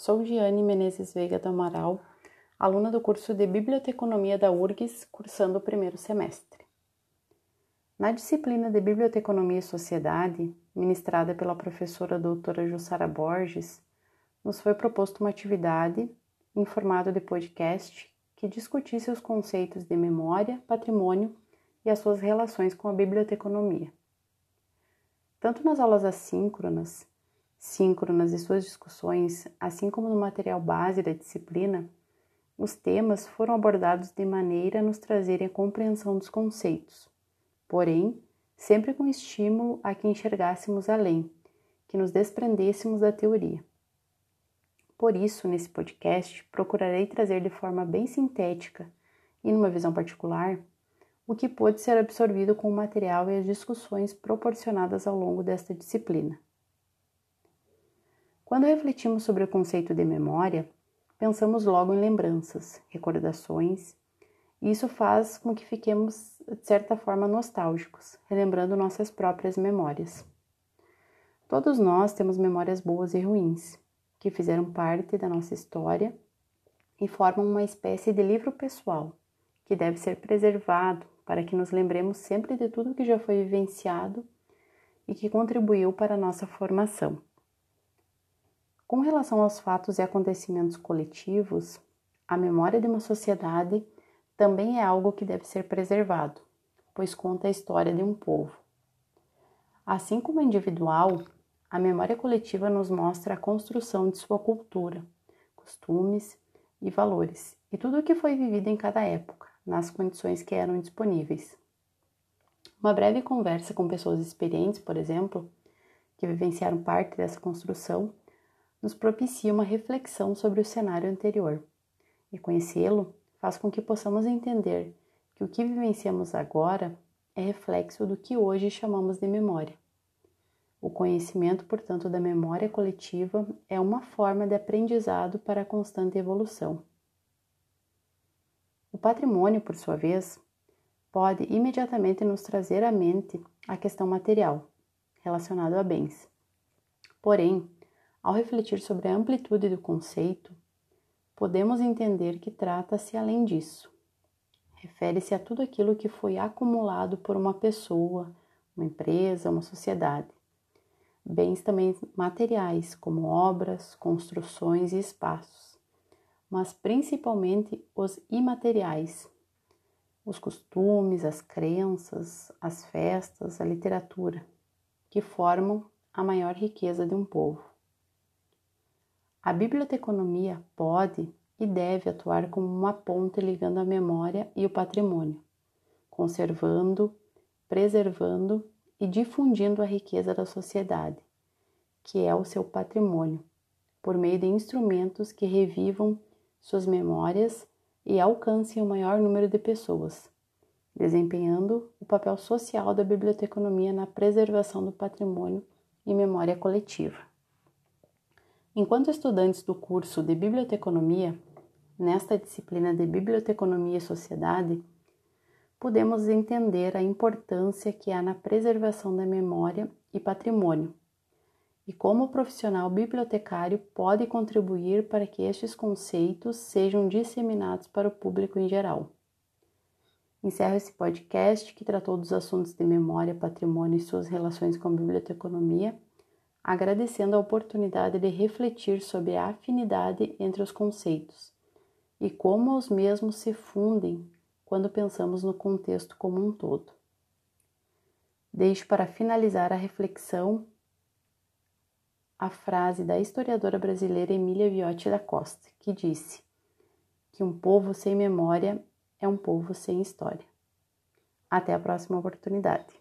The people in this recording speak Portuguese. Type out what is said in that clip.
Sou Giane Menezes Veiga do Amaral, aluna do curso de Biblioteconomia da URGS, cursando o primeiro semestre. Na disciplina de Biblioteconomia e Sociedade, ministrada pela professora doutora Jussara Borges, nos foi proposto uma atividade em formato de podcast que discutisse os conceitos de memória, patrimônio e as suas relações com a biblioteconomia. Tanto nas aulas assíncronas síncronas e suas discussões, assim como no material base da disciplina, os temas foram abordados de maneira a nos trazerem a compreensão dos conceitos, porém, sempre com estímulo a que enxergássemos além, que nos desprendêssemos da teoria. Por isso, nesse podcast, procurarei trazer de forma bem sintética e numa visão particular o que pôde ser absorvido com o material e as discussões proporcionadas ao longo desta disciplina. Quando refletimos sobre o conceito de memória, pensamos logo em lembranças, recordações, e isso faz com que fiquemos, de certa forma, nostálgicos, relembrando nossas próprias memórias. Todos nós temos memórias boas e ruins, que fizeram parte da nossa história e formam uma espécie de livro pessoal, que deve ser preservado para que nos lembremos sempre de tudo que já foi vivenciado e que contribuiu para a nossa formação. Com relação aos fatos e acontecimentos coletivos, a memória de uma sociedade também é algo que deve ser preservado, pois conta a história de um povo. Assim como a individual, a memória coletiva nos mostra a construção de sua cultura, costumes e valores, e tudo o que foi vivido em cada época, nas condições que eram disponíveis. Uma breve conversa com pessoas experientes, por exemplo, que vivenciaram parte dessa construção, nos propicia uma reflexão sobre o cenário anterior, e conhecê-lo faz com que possamos entender que o que vivenciamos agora é reflexo do que hoje chamamos de memória. O conhecimento, portanto, da memória coletiva é uma forma de aprendizado para a constante evolução. O patrimônio, por sua vez, pode imediatamente nos trazer à mente a questão material, relacionada a bens. Porém, ao refletir sobre a amplitude do conceito, podemos entender que trata-se além disso. Refere-se a tudo aquilo que foi acumulado por uma pessoa, uma empresa, uma sociedade. Bens também materiais, como obras, construções e espaços, mas principalmente os imateriais, os costumes, as crenças, as festas, a literatura, que formam a maior riqueza de um povo. A biblioteconomia pode e deve atuar como uma ponte ligando a memória e o patrimônio, conservando, preservando e difundindo a riqueza da sociedade, que é o seu patrimônio, por meio de instrumentos que revivam suas memórias e alcancem o maior número de pessoas, desempenhando o papel social da biblioteconomia na preservação do patrimônio e memória coletiva. Enquanto estudantes do curso de Biblioteconomia, nesta disciplina de Biblioteconomia e Sociedade, podemos entender a importância que há na preservação da memória e patrimônio, e como o profissional bibliotecário pode contribuir para que estes conceitos sejam disseminados para o público em geral. Encerro esse podcast que tratou dos assuntos de memória, patrimônio e suas relações com a biblioteconomia agradecendo a oportunidade de refletir sobre a afinidade entre os conceitos e como os mesmos se fundem quando pensamos no contexto como um todo. Deixo para finalizar a reflexão a frase da historiadora brasileira Emília Viotti da Costa, que disse que um povo sem memória é um povo sem história. Até a próxima oportunidade.